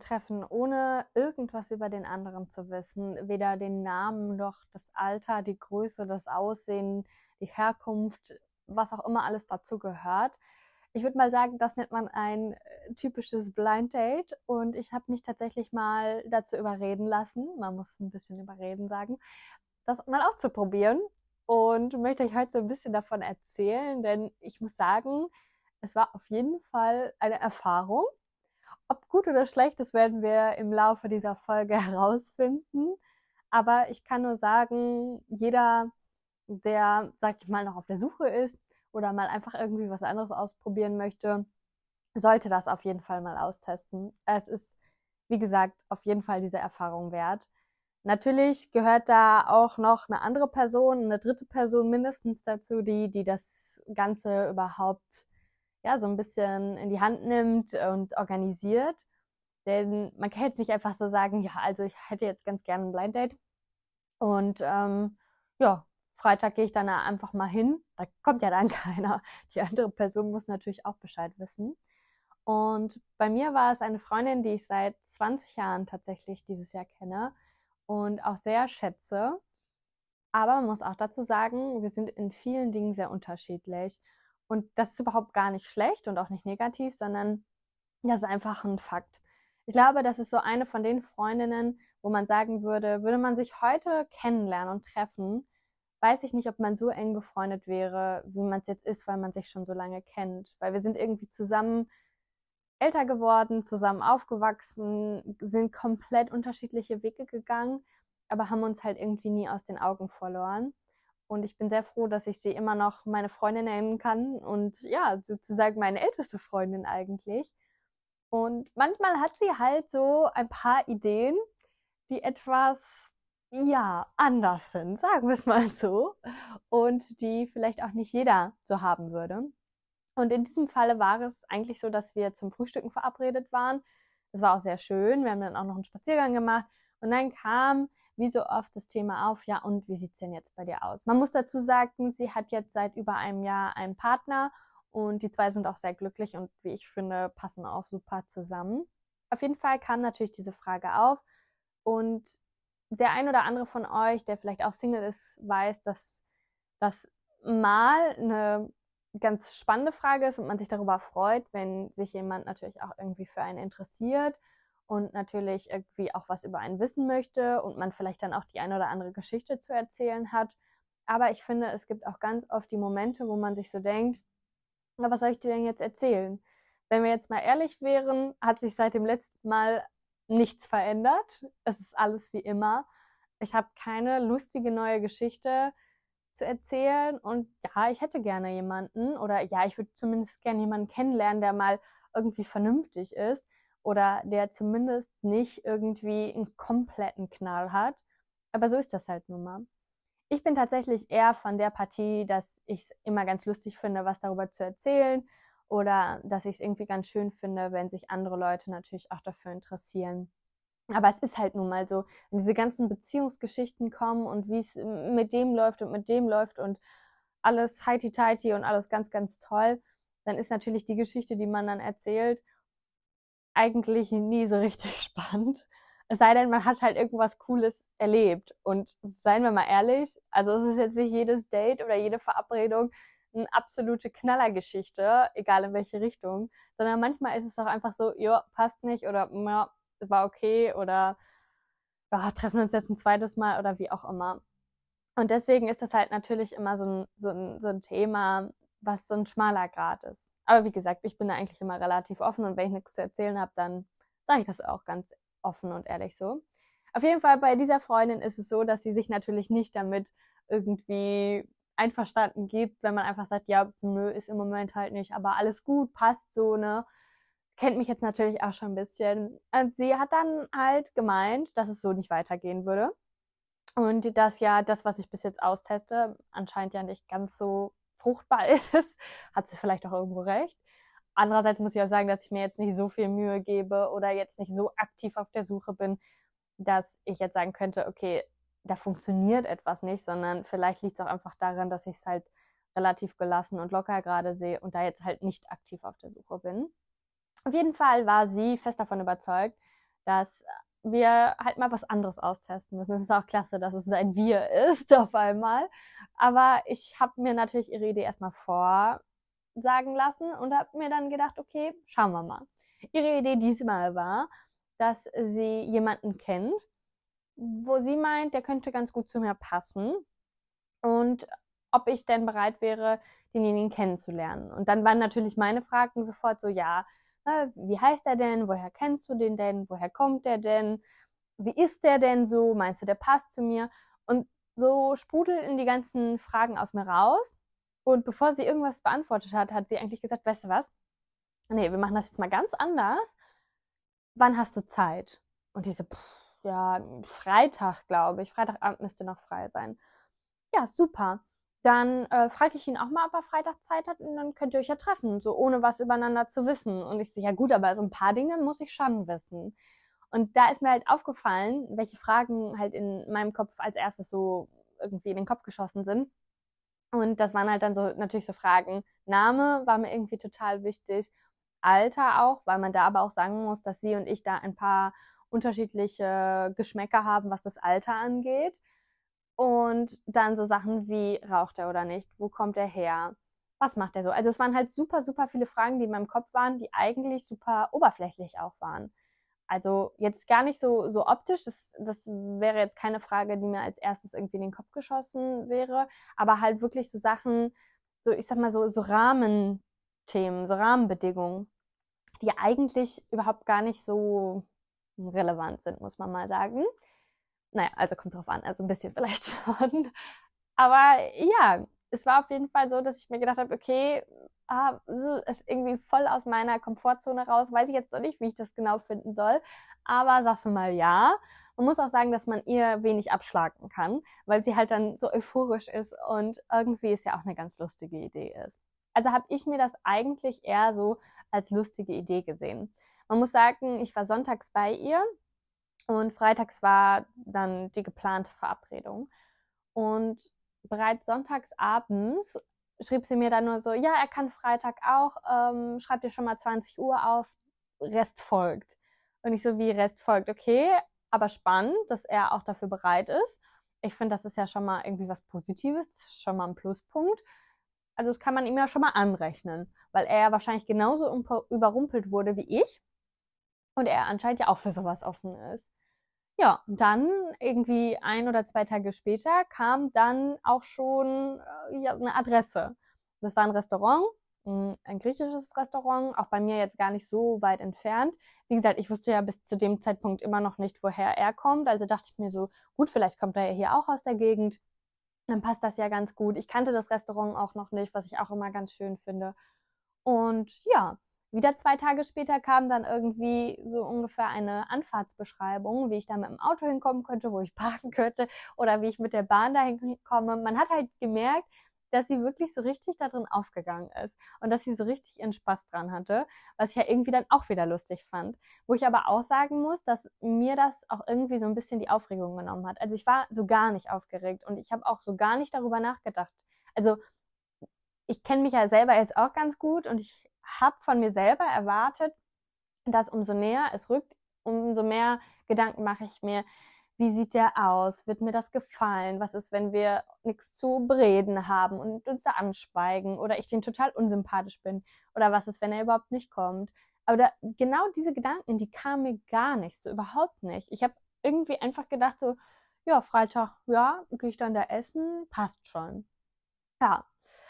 treffen, ohne irgendwas über den anderen zu wissen, weder den Namen noch das Alter, die Größe, das Aussehen, die Herkunft, was auch immer alles dazu gehört. Ich würde mal sagen, das nennt man ein äh, typisches Blind Date und ich habe mich tatsächlich mal dazu überreden lassen, man muss ein bisschen überreden sagen, das mal auszuprobieren und möchte euch heute so ein bisschen davon erzählen, denn ich muss sagen, es war auf jeden Fall eine Erfahrung. Ob gut oder schlecht, das werden wir im Laufe dieser Folge herausfinden. Aber ich kann nur sagen, jeder, der, sag ich mal, noch auf der Suche ist oder mal einfach irgendwie was anderes ausprobieren möchte, sollte das auf jeden Fall mal austesten. Es ist, wie gesagt, auf jeden Fall diese Erfahrung wert. Natürlich gehört da auch noch eine andere Person, eine dritte Person mindestens dazu, die, die das Ganze überhaupt ja, so ein bisschen in die Hand nimmt und organisiert. Denn man kann jetzt nicht einfach so sagen, ja, also ich hätte jetzt ganz gerne ein Blind Date. Und ähm, ja, Freitag gehe ich dann einfach mal hin. Da kommt ja dann keiner. Die andere Person muss natürlich auch Bescheid wissen. Und bei mir war es eine Freundin, die ich seit 20 Jahren tatsächlich dieses Jahr kenne und auch sehr schätze. Aber man muss auch dazu sagen, wir sind in vielen Dingen sehr unterschiedlich. Und das ist überhaupt gar nicht schlecht und auch nicht negativ, sondern das ist einfach ein Fakt. Ich glaube, das ist so eine von den Freundinnen, wo man sagen würde, würde man sich heute kennenlernen und treffen, weiß ich nicht, ob man so eng befreundet wäre, wie man es jetzt ist, weil man sich schon so lange kennt. Weil wir sind irgendwie zusammen älter geworden, zusammen aufgewachsen, sind komplett unterschiedliche Wege gegangen, aber haben uns halt irgendwie nie aus den Augen verloren. Und ich bin sehr froh, dass ich sie immer noch meine Freundin nennen kann und ja, sozusagen meine älteste Freundin eigentlich. Und manchmal hat sie halt so ein paar Ideen, die etwas, ja, anders sind, sagen wir es mal so. Und die vielleicht auch nicht jeder so haben würde. Und in diesem Falle war es eigentlich so, dass wir zum Frühstücken verabredet waren. Es war auch sehr schön. Wir haben dann auch noch einen Spaziergang gemacht. Und dann kam, wie so oft, das Thema auf, ja, und wie sieht's denn jetzt bei dir aus? Man muss dazu sagen, sie hat jetzt seit über einem Jahr einen Partner und die zwei sind auch sehr glücklich und wie ich finde, passen auch super zusammen. Auf jeden Fall kam natürlich diese Frage auf und der ein oder andere von euch, der vielleicht auch Single ist, weiß, dass das mal eine ganz spannende Frage ist und man sich darüber freut, wenn sich jemand natürlich auch irgendwie für einen interessiert und natürlich irgendwie auch was über einen wissen möchte und man vielleicht dann auch die eine oder andere Geschichte zu erzählen hat. Aber ich finde, es gibt auch ganz oft die Momente, wo man sich so denkt, na, was soll ich dir denn jetzt erzählen? Wenn wir jetzt mal ehrlich wären, hat sich seit dem letzten Mal nichts verändert. Es ist alles wie immer. Ich habe keine lustige neue Geschichte zu erzählen und ja, ich hätte gerne jemanden oder ja, ich würde zumindest gerne jemanden kennenlernen, der mal irgendwie vernünftig ist oder der zumindest nicht irgendwie einen kompletten Knall hat. Aber so ist das halt nun mal. Ich bin tatsächlich eher von der Partie, dass ich es immer ganz lustig finde, was darüber zu erzählen oder dass ich es irgendwie ganz schön finde, wenn sich andere Leute natürlich auch dafür interessieren. Aber es ist halt nun mal so, wenn diese ganzen Beziehungsgeschichten kommen und wie es mit dem läuft und mit dem läuft und alles heiti-teiti und alles ganz, ganz toll, dann ist natürlich die Geschichte, die man dann erzählt, eigentlich nie so richtig spannend. Es sei denn, man hat halt irgendwas Cooles erlebt. Und seien wir mal ehrlich, also es ist jetzt nicht jedes Date oder jede Verabredung eine absolute Knallergeschichte, egal in welche Richtung, sondern manchmal ist es auch einfach so, ja, passt nicht oder ja, war okay oder ja, treffen uns jetzt ein zweites Mal oder wie auch immer. Und deswegen ist das halt natürlich immer so ein, so ein, so ein Thema, was so ein schmaler Grad ist. Aber wie gesagt, ich bin da eigentlich immer relativ offen und wenn ich nichts zu erzählen habe, dann sage ich das auch ganz offen und ehrlich so. Auf jeden Fall bei dieser Freundin ist es so, dass sie sich natürlich nicht damit irgendwie einverstanden gibt, wenn man einfach sagt, ja, nö, ist im Moment halt nicht, aber alles gut, passt so, ne? Kennt mich jetzt natürlich auch schon ein bisschen. Und sie hat dann halt gemeint, dass es so nicht weitergehen würde. Und dass ja das, was ich bis jetzt austeste, anscheinend ja nicht ganz so fruchtbar ist, hat sie vielleicht auch irgendwo recht. Andererseits muss ich auch sagen, dass ich mir jetzt nicht so viel Mühe gebe oder jetzt nicht so aktiv auf der Suche bin, dass ich jetzt sagen könnte, okay, da funktioniert etwas nicht, sondern vielleicht liegt es auch einfach daran, dass ich es halt relativ gelassen und locker gerade sehe und da jetzt halt nicht aktiv auf der Suche bin. Auf jeden Fall war sie fest davon überzeugt, dass wir halt mal was anderes austesten müssen. Es ist auch klasse, dass es ein Wir ist auf einmal. Aber ich habe mir natürlich ihre Idee erstmal vorsagen lassen und habe mir dann gedacht, okay, schauen wir mal. Ihre Idee diesmal war, dass sie jemanden kennt, wo sie meint, der könnte ganz gut zu mir passen und ob ich denn bereit wäre, denjenigen kennenzulernen. Und dann waren natürlich meine Fragen sofort so, ja, Ne, wie heißt er denn? Woher kennst du den denn? Woher kommt der denn? Wie ist der denn so? Meinst du, der passt zu mir? Und so sprudelten die ganzen Fragen aus mir raus. Und bevor sie irgendwas beantwortet hat, hat sie eigentlich gesagt, weißt du was? Nee, wir machen das jetzt mal ganz anders. Wann hast du Zeit? Und diese, so, ja, Freitag, glaube ich. Freitagabend müsste noch frei sein. Ja, super dann äh, frage ich ihn auch mal, ob er Freitag Zeit hat und dann könnt ihr euch ja treffen, so ohne was übereinander zu wissen. Und ich so, ja gut, aber so ein paar Dinge muss ich schon wissen. Und da ist mir halt aufgefallen, welche Fragen halt in meinem Kopf als erstes so irgendwie in den Kopf geschossen sind. Und das waren halt dann so natürlich so Fragen. Name war mir irgendwie total wichtig. Alter auch, weil man da aber auch sagen muss, dass sie und ich da ein paar unterschiedliche Geschmäcker haben, was das Alter angeht. Und dann so Sachen wie, raucht er oder nicht? Wo kommt er her? Was macht er so? Also es waren halt super, super viele Fragen, die in meinem Kopf waren, die eigentlich super oberflächlich auch waren. Also jetzt gar nicht so, so optisch, das, das wäre jetzt keine Frage, die mir als erstes irgendwie in den Kopf geschossen wäre, aber halt wirklich so Sachen, so ich sag mal so, so Rahmenthemen, so Rahmenbedingungen, die eigentlich überhaupt gar nicht so relevant sind, muss man mal sagen. Naja, also kommt drauf an, also ein bisschen vielleicht schon. Aber ja, es war auf jeden Fall so, dass ich mir gedacht habe, okay, ah, ist irgendwie voll aus meiner Komfortzone raus. Weiß ich jetzt noch nicht, wie ich das genau finden soll. Aber sagst du mal ja. Man muss auch sagen, dass man ihr wenig abschlagen kann, weil sie halt dann so euphorisch ist und irgendwie ist ja auch eine ganz lustige Idee ist. Also habe ich mir das eigentlich eher so als lustige Idee gesehen. Man muss sagen, ich war sonntags bei ihr und freitags war dann die geplante Verabredung. Und bereits sonntags abends schrieb sie mir dann nur so, ja, er kann Freitag auch, ähm, schreib dir schon mal 20 Uhr auf, Rest folgt. Und ich so, wie Rest folgt, okay, aber spannend, dass er auch dafür bereit ist. Ich finde, das ist ja schon mal irgendwie was Positives, schon mal ein Pluspunkt. Also das kann man ihm ja schon mal anrechnen, weil er ja wahrscheinlich genauso überrumpelt wurde wie ich und er anscheinend ja auch für sowas offen ist. Ja, dann irgendwie ein oder zwei Tage später kam dann auch schon äh, ja, eine Adresse. Das war ein Restaurant, ein griechisches Restaurant, auch bei mir jetzt gar nicht so weit entfernt. Wie gesagt, ich wusste ja bis zu dem Zeitpunkt immer noch nicht, woher er kommt. Also dachte ich mir so, gut, vielleicht kommt er ja hier auch aus der Gegend. Dann passt das ja ganz gut. Ich kannte das Restaurant auch noch nicht, was ich auch immer ganz schön finde. Und ja, wieder zwei Tage später kam dann irgendwie so ungefähr eine Anfahrtsbeschreibung, wie ich da mit dem Auto hinkommen könnte, wo ich parken könnte oder wie ich mit der Bahn dahin komme. Man hat halt gemerkt, dass sie wirklich so richtig da drin aufgegangen ist und dass sie so richtig ihren Spaß dran hatte, was ich ja irgendwie dann auch wieder lustig fand. Wo ich aber auch sagen muss, dass mir das auch irgendwie so ein bisschen die Aufregung genommen hat. Also ich war so gar nicht aufgeregt und ich habe auch so gar nicht darüber nachgedacht. Also ich kenne mich ja selber jetzt auch ganz gut und ich habe von mir selber erwartet, dass umso näher es rückt, umso mehr Gedanken mache ich mir, wie sieht der aus? Wird mir das gefallen? Was ist, wenn wir nichts zu bereden haben und uns da anschweigen oder ich den total unsympathisch bin? Oder was ist, wenn er überhaupt nicht kommt? Aber da, genau diese Gedanken, die kamen mir gar nicht, so überhaupt nicht. Ich habe irgendwie einfach gedacht, so, ja, Freitag, ja, gehe ich dann da essen, passt schon. Ja,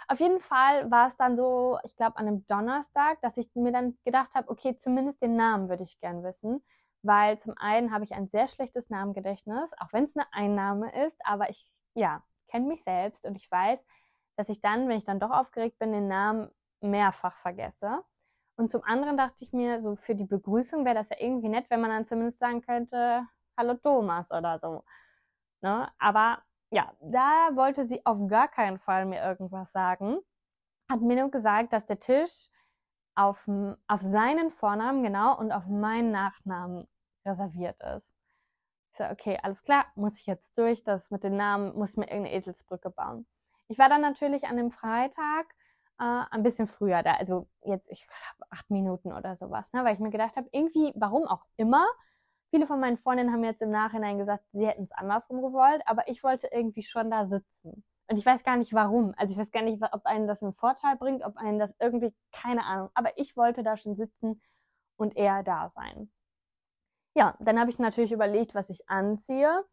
auf jeden Fall war es dann so, ich glaube an einem Donnerstag, dass ich mir dann gedacht habe, okay, zumindest den Namen würde ich gern wissen, weil zum einen habe ich ein sehr schlechtes Namengedächtnis, auch wenn es eine Einnahme ist, aber ich, ja, kenne mich selbst und ich weiß, dass ich dann, wenn ich dann doch aufgeregt bin, den Namen mehrfach vergesse. Und zum anderen dachte ich mir, so für die Begrüßung wäre das ja irgendwie nett, wenn man dann zumindest sagen könnte, hallo Thomas oder so. Ne? Aber ja, da wollte sie auf gar keinen Fall mir irgendwas sagen. Hat mir nur gesagt, dass der Tisch auf, auf seinen Vornamen, genau, und auf meinen Nachnamen reserviert ist. Ich so, okay, alles klar, muss ich jetzt durch, das mit den Namen, muss ich mir irgendeine Eselsbrücke bauen. Ich war dann natürlich an dem Freitag äh, ein bisschen früher da, also jetzt, ich glaube, acht Minuten oder sowas, ne, weil ich mir gedacht habe, irgendwie, warum auch immer, Viele von meinen Freundinnen haben jetzt im Nachhinein gesagt, sie hätten es andersrum gewollt, aber ich wollte irgendwie schon da sitzen. Und ich weiß gar nicht warum. Also ich weiß gar nicht, ob einen das einen Vorteil bringt, ob einen das irgendwie, keine Ahnung. Aber ich wollte da schon sitzen und eher da sein. Ja, dann habe ich natürlich überlegt, was ich anziehe.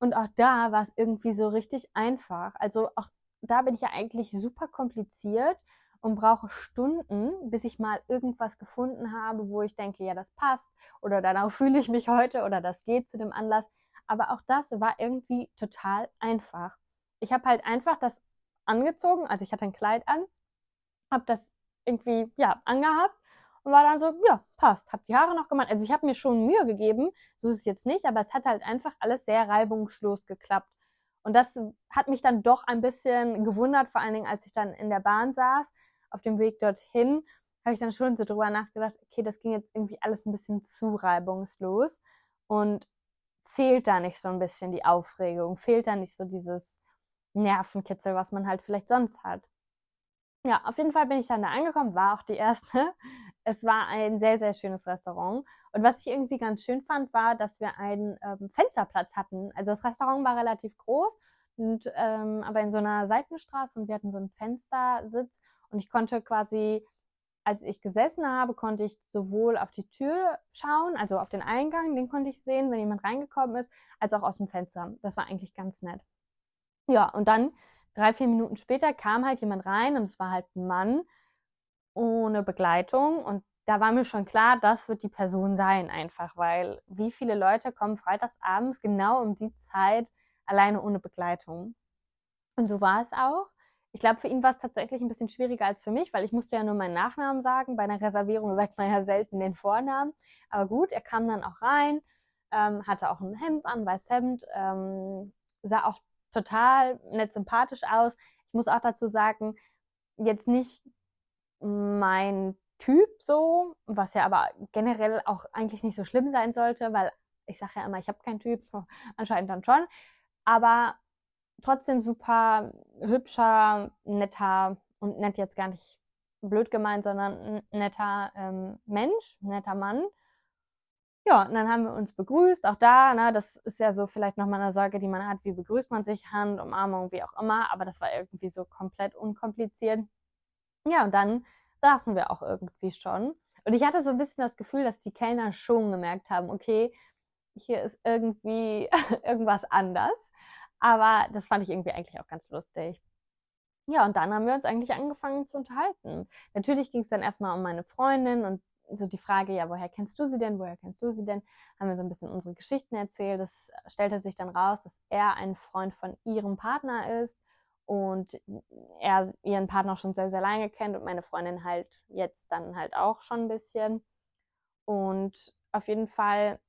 Und auch da war es irgendwie so richtig einfach. Also auch da bin ich ja eigentlich super kompliziert und brauche Stunden, bis ich mal irgendwas gefunden habe, wo ich denke, ja, das passt oder danach fühle ich mich heute oder das geht zu dem Anlass. Aber auch das war irgendwie total einfach. Ich habe halt einfach das angezogen, also ich hatte ein Kleid an, habe das irgendwie ja angehabt und war dann so, ja, passt. Hab die Haare noch gemacht. Also ich habe mir schon Mühe gegeben, so ist es jetzt nicht, aber es hat halt einfach alles sehr reibungslos geklappt. Und das hat mich dann doch ein bisschen gewundert, vor allen Dingen, als ich dann in der Bahn saß, auf dem Weg dorthin, habe ich dann schon so drüber nachgedacht, okay, das ging jetzt irgendwie alles ein bisschen zu reibungslos und fehlt da nicht so ein bisschen die Aufregung, fehlt da nicht so dieses Nervenkitzel, was man halt vielleicht sonst hat. Ja, auf jeden Fall bin ich dann da angekommen, war auch die erste. Es war ein sehr, sehr schönes Restaurant. Und was ich irgendwie ganz schön fand, war, dass wir einen ähm, Fensterplatz hatten. Also das Restaurant war relativ groß, und, ähm, aber in so einer Seitenstraße und wir hatten so einen Fenstersitz. Und ich konnte quasi, als ich gesessen habe, konnte ich sowohl auf die Tür schauen, also auf den Eingang, den konnte ich sehen, wenn jemand reingekommen ist, als auch aus dem Fenster. Das war eigentlich ganz nett. Ja, und dann drei, vier Minuten später kam halt jemand rein und es war halt ein Mann ohne Begleitung und da war mir schon klar, das wird die Person sein einfach, weil wie viele Leute kommen freitags abends genau um die Zeit alleine ohne Begleitung. Und so war es auch. Ich glaube, für ihn war es tatsächlich ein bisschen schwieriger als für mich, weil ich musste ja nur meinen Nachnamen sagen. Bei einer Reservierung sagt man ja selten den Vornamen. Aber gut, er kam dann auch rein, ähm, hatte auch ein Hemd an, weiß Hemd, ähm, sah auch total nett sympathisch aus. Ich muss auch dazu sagen, jetzt nicht mein Typ so, was ja aber generell auch eigentlich nicht so schlimm sein sollte, weil ich sage ja immer, ich habe keinen Typ, anscheinend dann schon, aber trotzdem super hübscher, netter und nett jetzt gar nicht blöd gemeint, sondern netter ähm, Mensch, netter Mann. Ja, und dann haben wir uns begrüßt. Auch da, ne, das ist ja so vielleicht nochmal eine Sorge, die man hat, wie begrüßt man sich, Hand, Umarmung, wie auch immer. Aber das war irgendwie so komplett unkompliziert. Ja, und dann saßen wir auch irgendwie schon. Und ich hatte so ein bisschen das Gefühl, dass die Kellner schon gemerkt haben, okay, hier ist irgendwie irgendwas anders. Aber das fand ich irgendwie eigentlich auch ganz lustig. Ja, und dann haben wir uns eigentlich angefangen zu unterhalten. Natürlich ging es dann erstmal um meine Freundin und so die Frage, ja, woher kennst du sie denn? Woher kennst du sie denn? Haben wir so ein bisschen unsere Geschichten erzählt. Das stellte sich dann raus, dass er ein Freund von ihrem Partner ist und er ihren Partner schon sehr, sehr lange kennt und meine Freundin halt jetzt dann halt auch schon ein bisschen. Und auf jeden Fall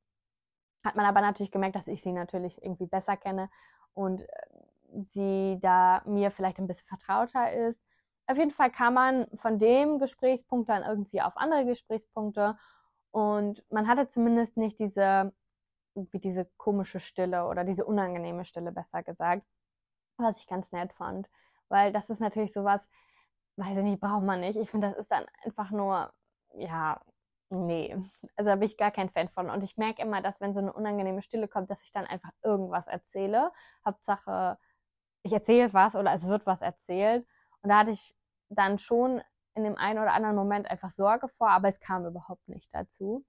hat man aber natürlich gemerkt, dass ich sie natürlich irgendwie besser kenne und sie da mir vielleicht ein bisschen vertrauter ist. Auf jeden Fall kam man von dem Gesprächspunkt dann irgendwie auf andere Gesprächspunkte und man hatte zumindest nicht diese, wie diese komische Stille oder diese unangenehme Stille, besser gesagt, was ich ganz nett fand. Weil das ist natürlich sowas, weiß ich nicht, braucht man nicht. Ich finde, das ist dann einfach nur, ja, nee. Also da bin ich gar kein Fan von. Und ich merke immer, dass wenn so eine unangenehme Stille kommt, dass ich dann einfach irgendwas erzähle. Hauptsache, ich erzähle was oder es wird was erzählt. Und da hatte ich dann schon in dem einen oder anderen Moment einfach Sorge vor, aber es kam überhaupt nicht dazu.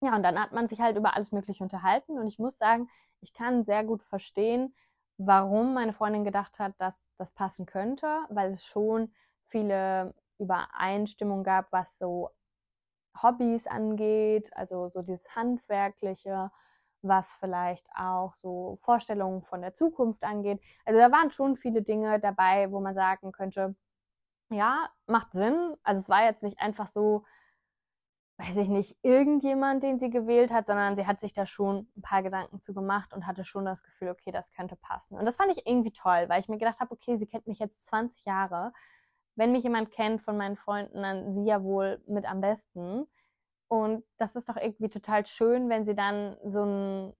Ja, und dann hat man sich halt über alles Mögliche unterhalten und ich muss sagen, ich kann sehr gut verstehen, warum meine Freundin gedacht hat, dass das passen könnte, weil es schon viele Übereinstimmungen gab, was so Hobbys angeht, also so dieses Handwerkliche, was vielleicht auch so Vorstellungen von der Zukunft angeht. Also da waren schon viele Dinge dabei, wo man sagen könnte, ja, macht Sinn. Also es war jetzt nicht einfach so, weiß ich nicht, irgendjemand, den sie gewählt hat, sondern sie hat sich da schon ein paar Gedanken zu gemacht und hatte schon das Gefühl, okay, das könnte passen. Und das fand ich irgendwie toll, weil ich mir gedacht habe, okay, sie kennt mich jetzt 20 Jahre. Wenn mich jemand kennt von meinen Freunden, dann sie ja wohl mit am besten. Und das ist doch irgendwie total schön, wenn sie dann so einen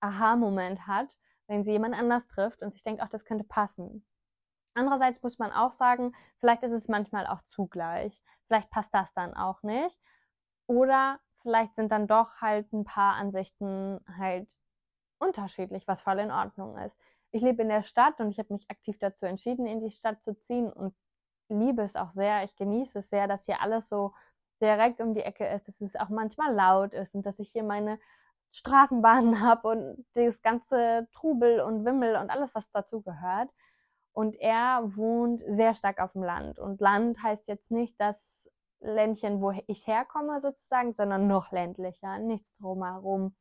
Aha-Moment hat, wenn sie jemand anders trifft und sich denkt, ach, das könnte passen. Andererseits muss man auch sagen, vielleicht ist es manchmal auch zugleich. Vielleicht passt das dann auch nicht. Oder vielleicht sind dann doch halt ein paar Ansichten halt unterschiedlich, was voll in Ordnung ist. Ich lebe in der Stadt und ich habe mich aktiv dazu entschieden, in die Stadt zu ziehen und liebe es auch sehr. Ich genieße es sehr, dass hier alles so direkt um die Ecke ist, dass es auch manchmal laut ist und dass ich hier meine Straßenbahnen habe und das ganze Trubel und Wimmel und alles, was dazu gehört. Und er wohnt sehr stark auf dem Land. Und Land heißt jetzt nicht das Ländchen, wo ich herkomme sozusagen, sondern noch ländlicher, nichts drumherum.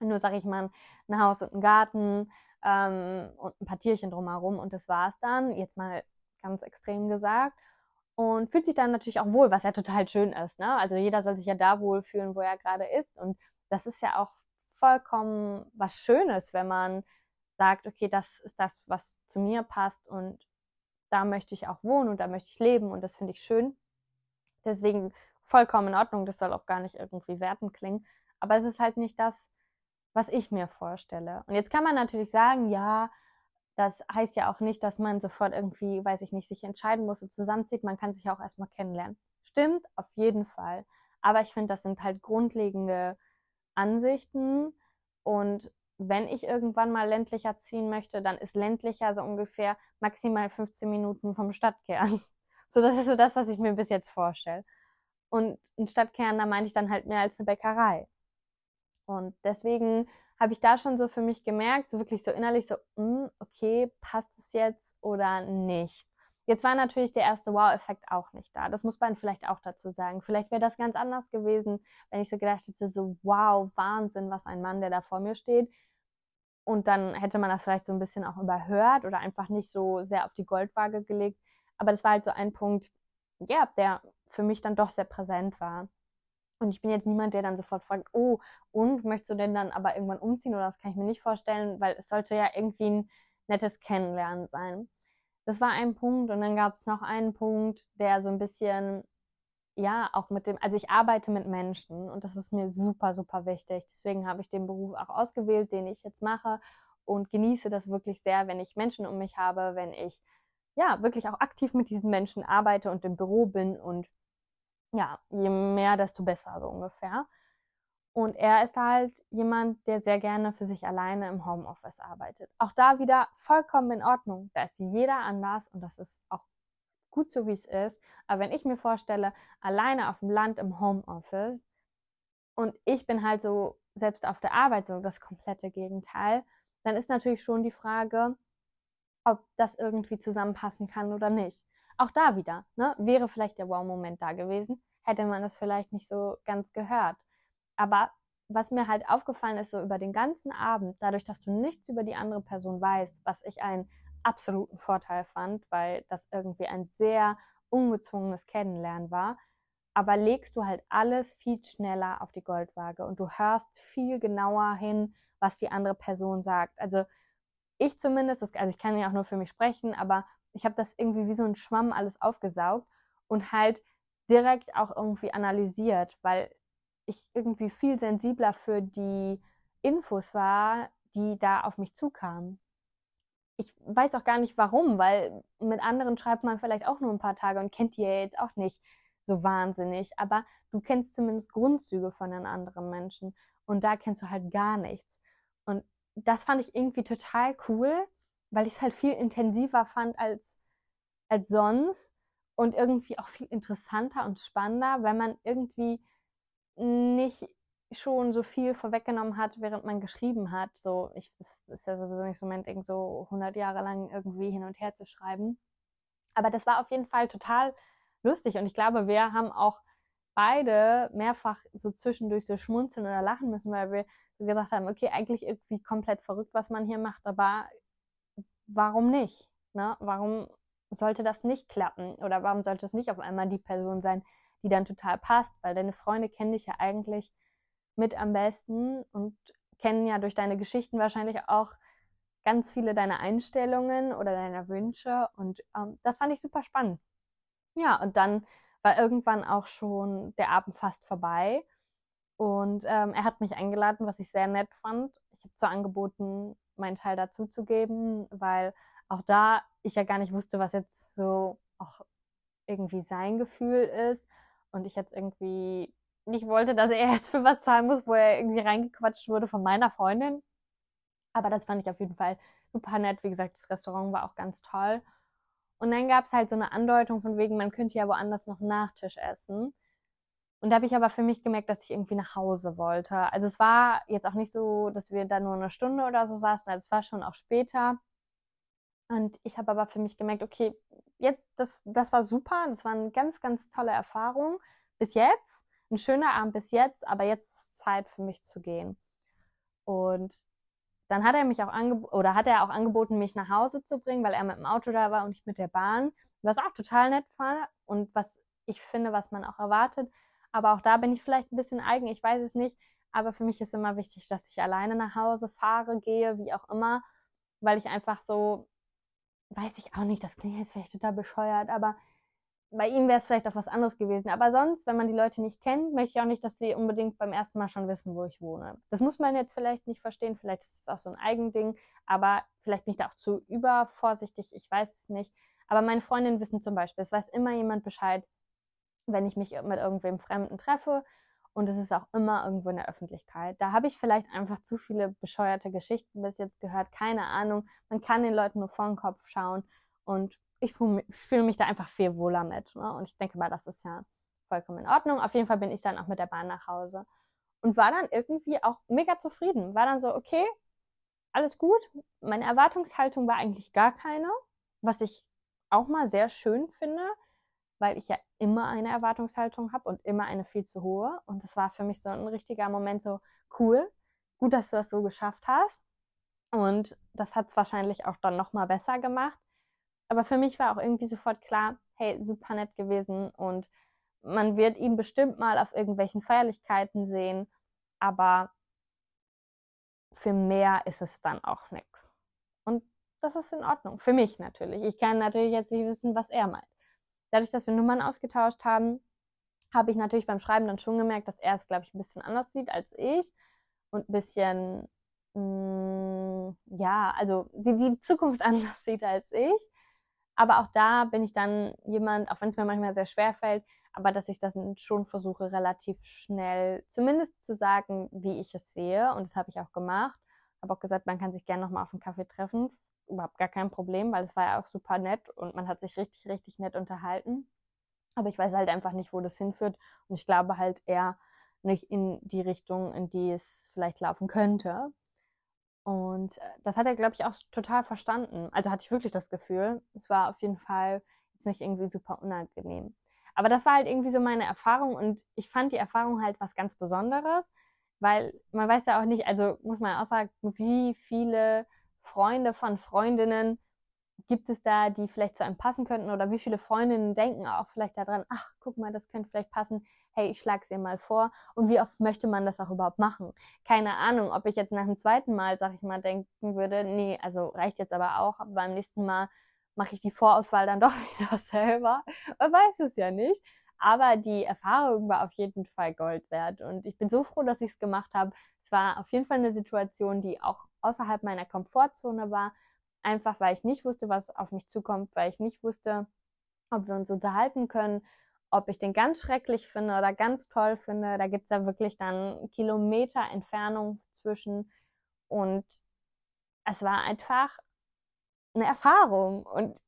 Nur, sag ich mal, ein Haus und ein Garten ähm, und ein paar Tierchen drumherum und das war's dann. Jetzt mal ganz extrem gesagt und fühlt sich dann natürlich auch wohl, was ja total schön ist. Ne? Also jeder soll sich ja da wohlfühlen, wo er gerade ist. Und das ist ja auch vollkommen was Schönes, wenn man sagt, okay, das ist das, was zu mir passt und da möchte ich auch wohnen und da möchte ich leben und das finde ich schön. Deswegen vollkommen in Ordnung, das soll auch gar nicht irgendwie wertend klingen. Aber es ist halt nicht das, was ich mir vorstelle. Und jetzt kann man natürlich sagen, ja, das heißt ja auch nicht, dass man sofort irgendwie, weiß ich nicht, sich entscheiden muss und zusammenzieht. Man kann sich auch erstmal kennenlernen. Stimmt, auf jeden Fall. Aber ich finde, das sind halt grundlegende Ansichten. Und wenn ich irgendwann mal ländlicher ziehen möchte, dann ist ländlicher so ungefähr maximal 15 Minuten vom Stadtkern. So, das ist so das, was ich mir bis jetzt vorstelle. Und ein Stadtkern, da meinte ich dann halt mehr als eine Bäckerei. Und deswegen habe ich da schon so für mich gemerkt, so wirklich so innerlich so, mh, hm, okay, passt es jetzt oder nicht? Jetzt war natürlich der erste Wow-Effekt auch nicht da. Das muss man vielleicht auch dazu sagen. Vielleicht wäre das ganz anders gewesen, wenn ich so gedacht hätte, so wow, Wahnsinn, was ein Mann, der da vor mir steht. Und dann hätte man das vielleicht so ein bisschen auch überhört oder einfach nicht so sehr auf die Goldwaage gelegt. Aber das war halt so ein Punkt, ja, der für mich dann doch sehr präsent war. Und ich bin jetzt niemand, der dann sofort fragt, oh, und möchtest du denn dann aber irgendwann umziehen oder das kann ich mir nicht vorstellen, weil es sollte ja irgendwie ein nettes Kennenlernen sein. Das war ein Punkt und dann gab es noch einen Punkt, der so ein bisschen, ja, auch mit dem, also ich arbeite mit Menschen und das ist mir super, super wichtig. Deswegen habe ich den Beruf auch ausgewählt, den ich jetzt mache und genieße das wirklich sehr, wenn ich Menschen um mich habe, wenn ich ja wirklich auch aktiv mit diesen Menschen arbeite und im Büro bin und ja, je mehr, desto besser, so ungefähr. Und er ist halt jemand, der sehr gerne für sich alleine im Homeoffice arbeitet. Auch da wieder vollkommen in Ordnung. Da ist jeder anders und das ist auch gut so, wie es ist. Aber wenn ich mir vorstelle, alleine auf dem Land im Homeoffice und ich bin halt so selbst auf der Arbeit so das komplette Gegenteil, dann ist natürlich schon die Frage, ob das irgendwie zusammenpassen kann oder nicht auch da wieder, ne, wäre vielleicht der Wow-Moment da gewesen, hätte man das vielleicht nicht so ganz gehört. Aber was mir halt aufgefallen ist, so über den ganzen Abend, dadurch, dass du nichts über die andere Person weißt, was ich einen absoluten Vorteil fand, weil das irgendwie ein sehr ungezwungenes Kennenlernen war, aber legst du halt alles viel schneller auf die Goldwaage und du hörst viel genauer hin, was die andere Person sagt. Also ich zumindest, also ich kann ja auch nur für mich sprechen, aber ich habe das irgendwie wie so ein Schwamm alles aufgesaugt und halt direkt auch irgendwie analysiert, weil ich irgendwie viel sensibler für die Infos war, die da auf mich zukamen. Ich weiß auch gar nicht warum, weil mit anderen schreibt man vielleicht auch nur ein paar Tage und kennt die ja jetzt auch nicht so wahnsinnig, aber du kennst zumindest Grundzüge von den anderen Menschen und da kennst du halt gar nichts. Und das fand ich irgendwie total cool, weil ich es halt viel intensiver fand als, als sonst und irgendwie auch viel interessanter und spannender, wenn man irgendwie nicht schon so viel vorweggenommen hat, während man geschrieben hat. So, ich, das ist ja sowieso nicht so mein Ding, so 100 Jahre lang irgendwie hin und her zu schreiben. Aber das war auf jeden Fall total lustig und ich glaube, wir haben auch beide mehrfach so zwischendurch so schmunzeln oder lachen müssen, weil wir gesagt haben, okay, eigentlich irgendwie komplett verrückt, was man hier macht, aber warum nicht? Ne? Warum sollte das nicht klappen? Oder warum sollte es nicht auf einmal die Person sein, die dann total passt? Weil deine Freunde kennen dich ja eigentlich mit am besten und kennen ja durch deine Geschichten wahrscheinlich auch ganz viele deiner Einstellungen oder deiner Wünsche. Und ähm, das fand ich super spannend. Ja, und dann war irgendwann auch schon der Abend fast vorbei. Und ähm, er hat mich eingeladen, was ich sehr nett fand. Ich habe zwar angeboten, meinen Teil dazuzugeben, weil auch da ich ja gar nicht wusste, was jetzt so auch irgendwie sein Gefühl ist. Und ich jetzt irgendwie nicht wollte, dass er jetzt für was zahlen muss, wo er irgendwie reingequatscht wurde von meiner Freundin. Aber das fand ich auf jeden Fall super nett. Wie gesagt, das Restaurant war auch ganz toll. Und dann gab es halt so eine Andeutung von wegen, man könnte ja woanders noch Nachtisch essen. Und da habe ich aber für mich gemerkt, dass ich irgendwie nach Hause wollte. Also es war jetzt auch nicht so, dass wir da nur eine Stunde oder so saßen. Also es war schon auch später. Und ich habe aber für mich gemerkt, okay, jetzt, das, das war super. Das war eine ganz, ganz tolle Erfahrung. Bis jetzt. Ein schöner Abend bis jetzt. Aber jetzt ist Zeit für mich zu gehen. Und dann hat er mich auch angeboten, oder hat er auch angeboten, mich nach Hause zu bringen, weil er mit dem Auto da war und ich mit der Bahn. Was auch total nett war und was ich finde, was man auch erwartet. Aber auch da bin ich vielleicht ein bisschen eigen, ich weiß es nicht. Aber für mich ist immer wichtig, dass ich alleine nach Hause fahre, gehe, wie auch immer, weil ich einfach so, weiß ich auch nicht, das klingt jetzt vielleicht total bescheuert, aber bei ihm wäre es vielleicht auch was anderes gewesen. Aber sonst, wenn man die Leute nicht kennt, möchte ich auch nicht, dass sie unbedingt beim ersten Mal schon wissen, wo ich wohne. Das muss man jetzt vielleicht nicht verstehen, vielleicht ist es auch so ein Eigending, aber vielleicht bin ich da auch zu übervorsichtig, ich weiß es nicht. Aber meine Freundinnen wissen zum Beispiel, es weiß immer jemand Bescheid, wenn ich mich mit irgendwem Fremden treffe. Und es ist auch immer irgendwo in der Öffentlichkeit. Da habe ich vielleicht einfach zu viele bescheuerte Geschichten bis jetzt gehört. Keine Ahnung. Man kann den Leuten nur vor den Kopf schauen. Und ich fühle mich da einfach viel wohler mit. Ne? Und ich denke mal, das ist ja vollkommen in Ordnung. Auf jeden Fall bin ich dann auch mit der Bahn nach Hause. Und war dann irgendwie auch mega zufrieden. War dann so, okay, alles gut. Meine Erwartungshaltung war eigentlich gar keine, was ich auch mal sehr schön finde weil ich ja immer eine Erwartungshaltung habe und immer eine viel zu hohe. Und das war für mich so ein richtiger Moment so cool. Gut, dass du das so geschafft hast. Und das hat es wahrscheinlich auch dann nochmal besser gemacht. Aber für mich war auch irgendwie sofort klar, hey, super nett gewesen und man wird ihn bestimmt mal auf irgendwelchen Feierlichkeiten sehen, aber für mehr ist es dann auch nichts. Und das ist in Ordnung. Für mich natürlich. Ich kann natürlich jetzt nicht wissen, was er meint dadurch, dass wir Nummern ausgetauscht haben, habe ich natürlich beim Schreiben dann schon gemerkt, dass er es, glaube ich, ein bisschen anders sieht als ich und ein bisschen, mh, mm, ja, also die, die Zukunft anders sieht als ich. Aber auch da bin ich dann jemand, auch wenn es mir manchmal sehr schwer fällt, aber dass ich das schon versuche, relativ schnell zumindest zu sagen, wie ich es sehe. Und das habe ich auch gemacht. Habe auch gesagt, man kann sich gerne nochmal auf einen Kaffee treffen überhaupt gar kein Problem, weil es war ja auch super nett und man hat sich richtig, richtig nett unterhalten. Aber ich weiß halt einfach nicht, wo das hinführt. Und ich glaube halt eher nicht in die Richtung, in die es vielleicht laufen könnte. Und äh, das hat er, glaube ich, auch total verstanden. Also hatte ich wirklich das Gefühl. Es war auf jeden Fall jetzt nicht irgendwie super unangenehm. Aber das war halt irgendwie so meine Erfahrung und ich fand die Erfahrung halt was ganz Besonderes, weil man weiß ja auch nicht, also muss man auch sagen, wie viele Freunde von Freundinnen gibt es da, die vielleicht zu einem passen könnten oder wie viele Freundinnen denken auch vielleicht daran, ach, guck mal, das könnte vielleicht passen, hey, ich schlage es ihr mal vor und wie oft möchte man das auch überhaupt machen? Keine Ahnung, ob ich jetzt nach dem zweiten Mal, sag ich mal, denken würde, nee, also reicht jetzt aber auch, beim nächsten Mal mache ich die Vorauswahl dann doch wieder selber. Man weiß es ja nicht. Aber die Erfahrung war auf jeden Fall Gold wert. Und ich bin so froh, dass ich es gemacht habe. War auf jeden Fall eine Situation, die auch außerhalb meiner Komfortzone war, einfach weil ich nicht wusste, was auf mich zukommt, weil ich nicht wusste, ob wir uns unterhalten können, ob ich den ganz schrecklich finde oder ganz toll finde. Da gibt es ja wirklich dann Kilometer Entfernung zwischen. Und es war einfach eine Erfahrung. Und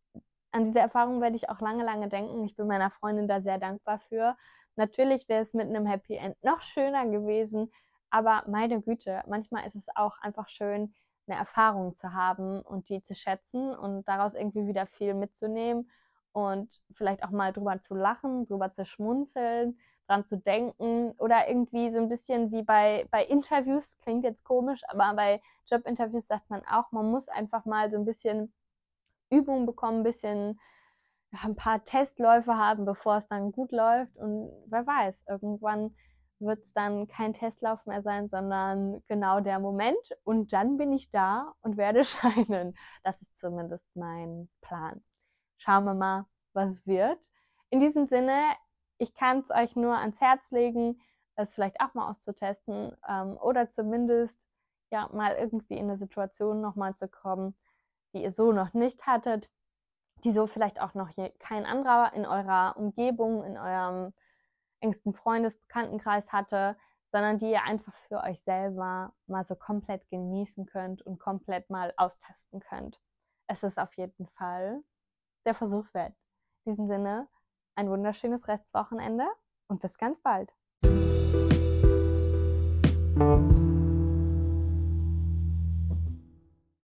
an diese Erfahrung werde ich auch lange, lange denken. Ich bin meiner Freundin da sehr dankbar für. Natürlich wäre es mit einem Happy End noch schöner gewesen, aber meine Güte, manchmal ist es auch einfach schön, eine Erfahrung zu haben und die zu schätzen und daraus irgendwie wieder viel mitzunehmen und vielleicht auch mal drüber zu lachen, drüber zu schmunzeln, dran zu denken oder irgendwie so ein bisschen wie bei, bei Interviews, klingt jetzt komisch, aber bei Jobinterviews sagt man auch, man muss einfach mal so ein bisschen Übung bekommen, ein bisschen ein paar Testläufe haben, bevor es dann gut läuft und wer weiß, irgendwann wird es dann kein Testlauf mehr sein, sondern genau der Moment. Und dann bin ich da und werde scheinen. Das ist zumindest mein Plan. Schauen wir mal, was wird. In diesem Sinne, ich kann es euch nur ans Herz legen, es vielleicht auch mal auszutesten ähm, oder zumindest ja mal irgendwie in eine Situation nochmal zu kommen, die ihr so noch nicht hattet, die so vielleicht auch noch kein anderer in eurer Umgebung, in eurem engsten Freundesbekanntenkreis hatte, sondern die ihr einfach für euch selber mal so komplett genießen könnt und komplett mal austesten könnt. Es ist auf jeden Fall der Versuch wert. In diesem Sinne, ein wunderschönes Restwochenende und bis ganz bald.